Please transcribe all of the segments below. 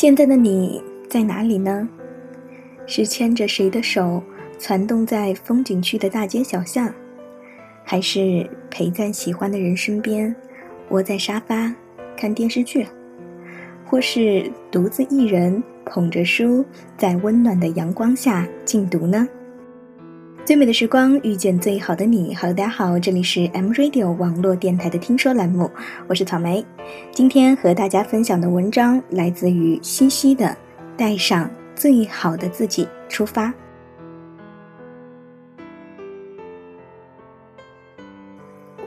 现在的你在哪里呢？是牵着谁的手攒动在风景区的大街小巷，还是陪在喜欢的人身边，窝在沙发看电视剧，或是独自一人捧着书在温暖的阳光下静读呢？最美的时光遇见最好的你。Hello，大家好，这里是 M Radio 网络电台的听说栏目，我是草莓。今天和大家分享的文章来自于西西的《带上最好的自己出发》。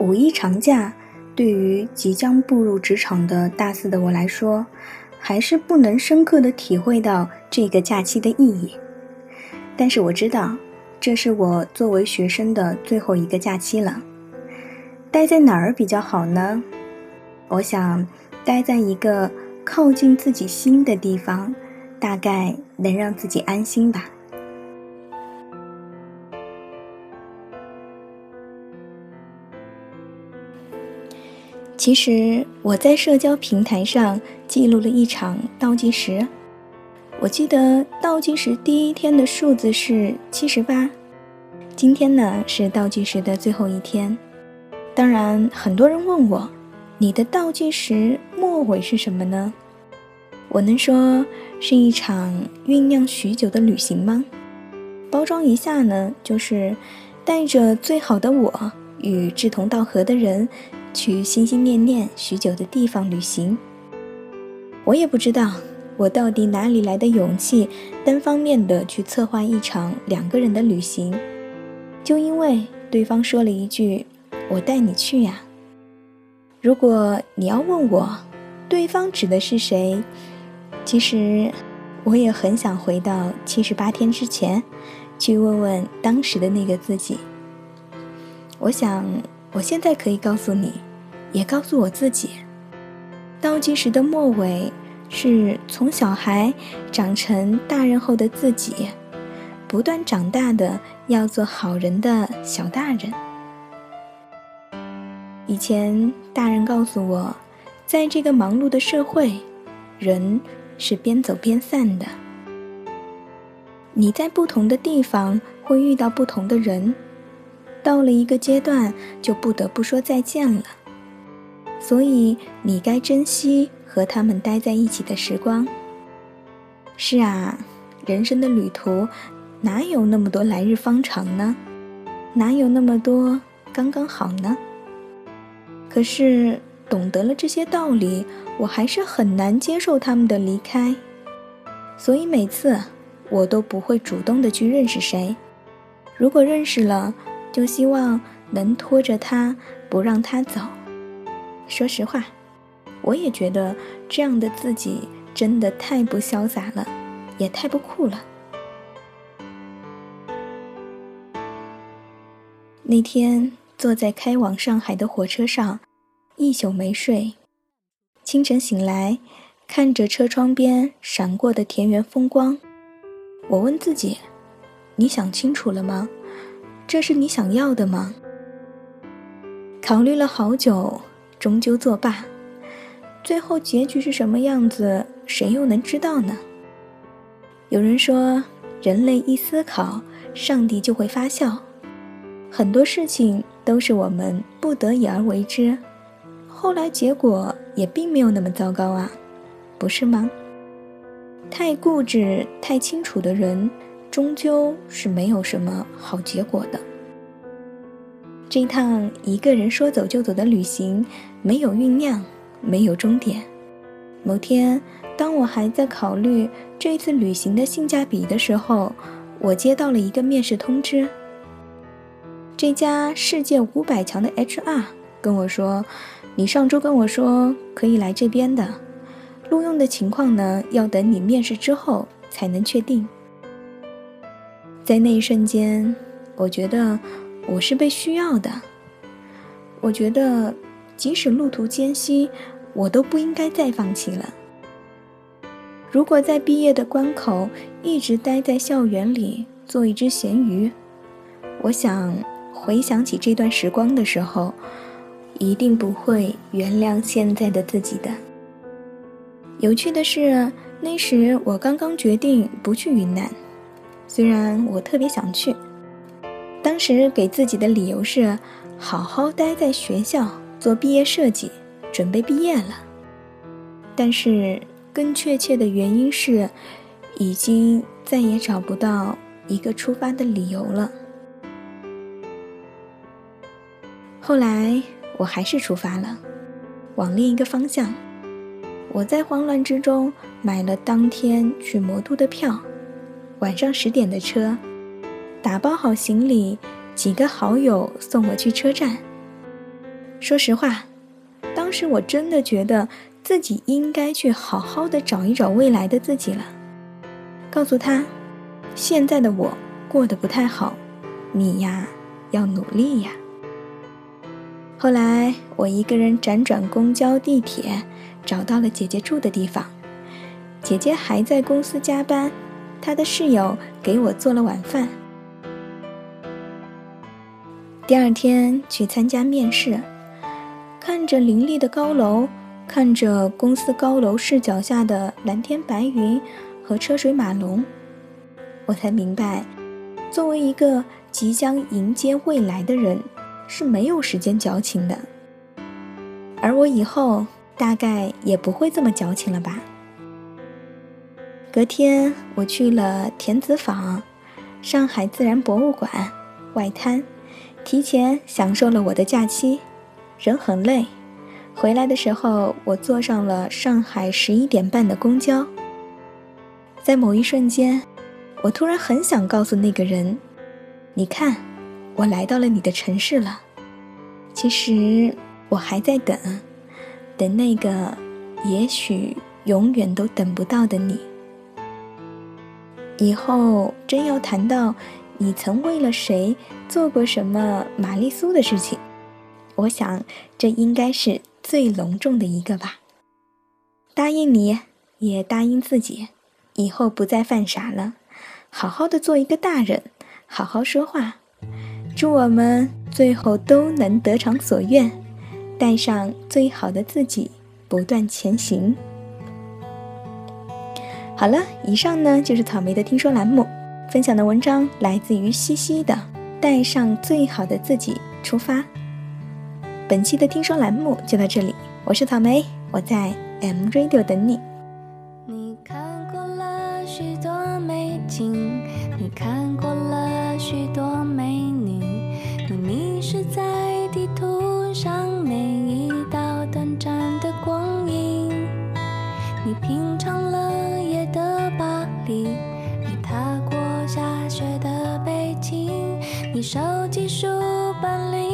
五一长假对于即将步入职场的大四的我来说，还是不能深刻的体会到这个假期的意义。但是我知道。这是我作为学生的最后一个假期了，待在哪儿比较好呢？我想待在一个靠近自己心的地方，大概能让自己安心吧。其实我在社交平台上记录了一场倒计时。我记得倒计时第一天的数字是七十八，今天呢是倒计时的最后一天。当然，很多人问我，你的倒计时末尾是什么呢？我能说是一场酝酿许久的旅行吗？包装一下呢，就是带着最好的我与志同道合的人，去心心念念许久的地方旅行。我也不知道。我到底哪里来的勇气，单方面的去策划一场两个人的旅行？就因为对方说了一句“我带你去呀”。如果你要问我，对方指的是谁？其实，我也很想回到七十八天之前，去问问当时的那个自己。我想，我现在可以告诉你，也告诉我自己，倒计时的末尾。是从小孩长成大人后的自己，不断长大的要做好人的小大人。以前大人告诉我，在这个忙碌的社会，人是边走边散的。你在不同的地方会遇到不同的人，到了一个阶段就不得不说再见了。所以你该珍惜。和他们待在一起的时光。是啊，人生的旅途，哪有那么多来日方长呢？哪有那么多刚刚好呢？可是懂得了这些道理，我还是很难接受他们的离开。所以每次我都不会主动的去认识谁。如果认识了，就希望能拖着他不让他走。说实话。我也觉得这样的自己真的太不潇洒了，也太不酷了。那天坐在开往上海的火车上，一宿没睡。清晨醒来，看着车窗边闪过的田园风光，我问自己：“你想清楚了吗？这是你想要的吗？”考虑了好久，终究作罢。最后结局是什么样子，谁又能知道呢？有人说，人类一思考，上帝就会发笑。很多事情都是我们不得已而为之，后来结果也并没有那么糟糕啊，不是吗？太固执、太清楚的人，终究是没有什么好结果的。这趟一个人说走就走的旅行，没有酝酿。没有终点。某天，当我还在考虑这次旅行的性价比的时候，我接到了一个面试通知。这家世界五百强的 HR 跟我说：“你上周跟我说可以来这边的，录用的情况呢，要等你面试之后才能确定。”在那一瞬间，我觉得我是被需要的。我觉得，即使路途艰辛。我都不应该再放弃了。如果在毕业的关口一直待在校园里做一只咸鱼，我想回想起这段时光的时候，一定不会原谅现在的自己的。有趣的是，那时我刚刚决定不去云南，虽然我特别想去。当时给自己的理由是，好好待在学校做毕业设计，准备毕业了。但是更确切的原因是，已经再也找不到一个出发的理由了。后来我还是出发了，往另一个方向。我在慌乱之中买了当天去魔都的票，晚上十点的车。打包好行李，几个好友送我去车站。说实话，时我真的觉得自己应该去好好的找一找未来的自己了，告诉他，现在的我过得不太好，你呀要努力呀。后来我一个人辗转公交、地铁，找到了姐姐住的地方。姐姐还在公司加班，她的室友给我做了晚饭。第二天去参加面试，看着林立的高楼，看着公司高楼视角下的蓝天白云和车水马龙，我才明白，作为一个即将迎接未来的人，是没有时间矫情的。而我以后大概也不会这么矫情了吧。隔天我去了田子坊、上海自然博物馆、外滩。提前享受了我的假期，人很累。回来的时候，我坐上了上海十一点半的公交。在某一瞬间，我突然很想告诉那个人：“你看，我来到了你的城市了。其实我还在等，等那个也许永远都等不到的你。以后真要谈到……”你曾为了谁做过什么玛丽苏的事情？我想这应该是最隆重的一个吧。答应你，也答应自己，以后不再犯傻了，好好的做一个大人，好好说话。祝我们最后都能得偿所愿，带上最好的自己，不断前行。好了，以上呢就是草莓的听说栏目。分享的文章来自于西西的，带上最好的自己出发。本期的听说栏目就到这里，我是草莓，我在 M Radio 等你。你看过了许多美景，你看过了许多美女，你迷失在地图上每一道短暂的光影，你品尝了夜的巴黎。你手机书本里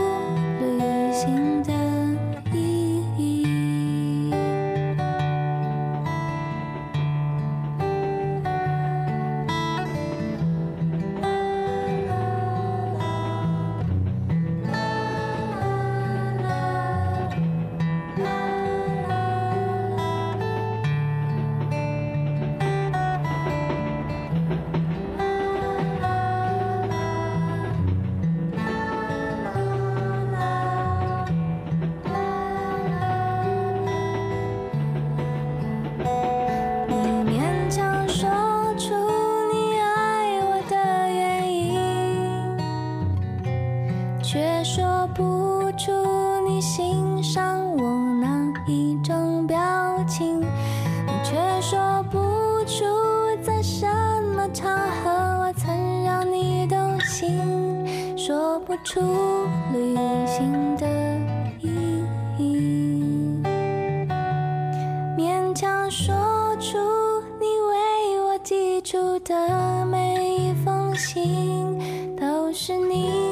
Oh. 却说不出你欣赏我哪一种表情却说不出在什么场合我曾让你动心说不出旅行的意义勉强说出你为我寄出的每一封信都是你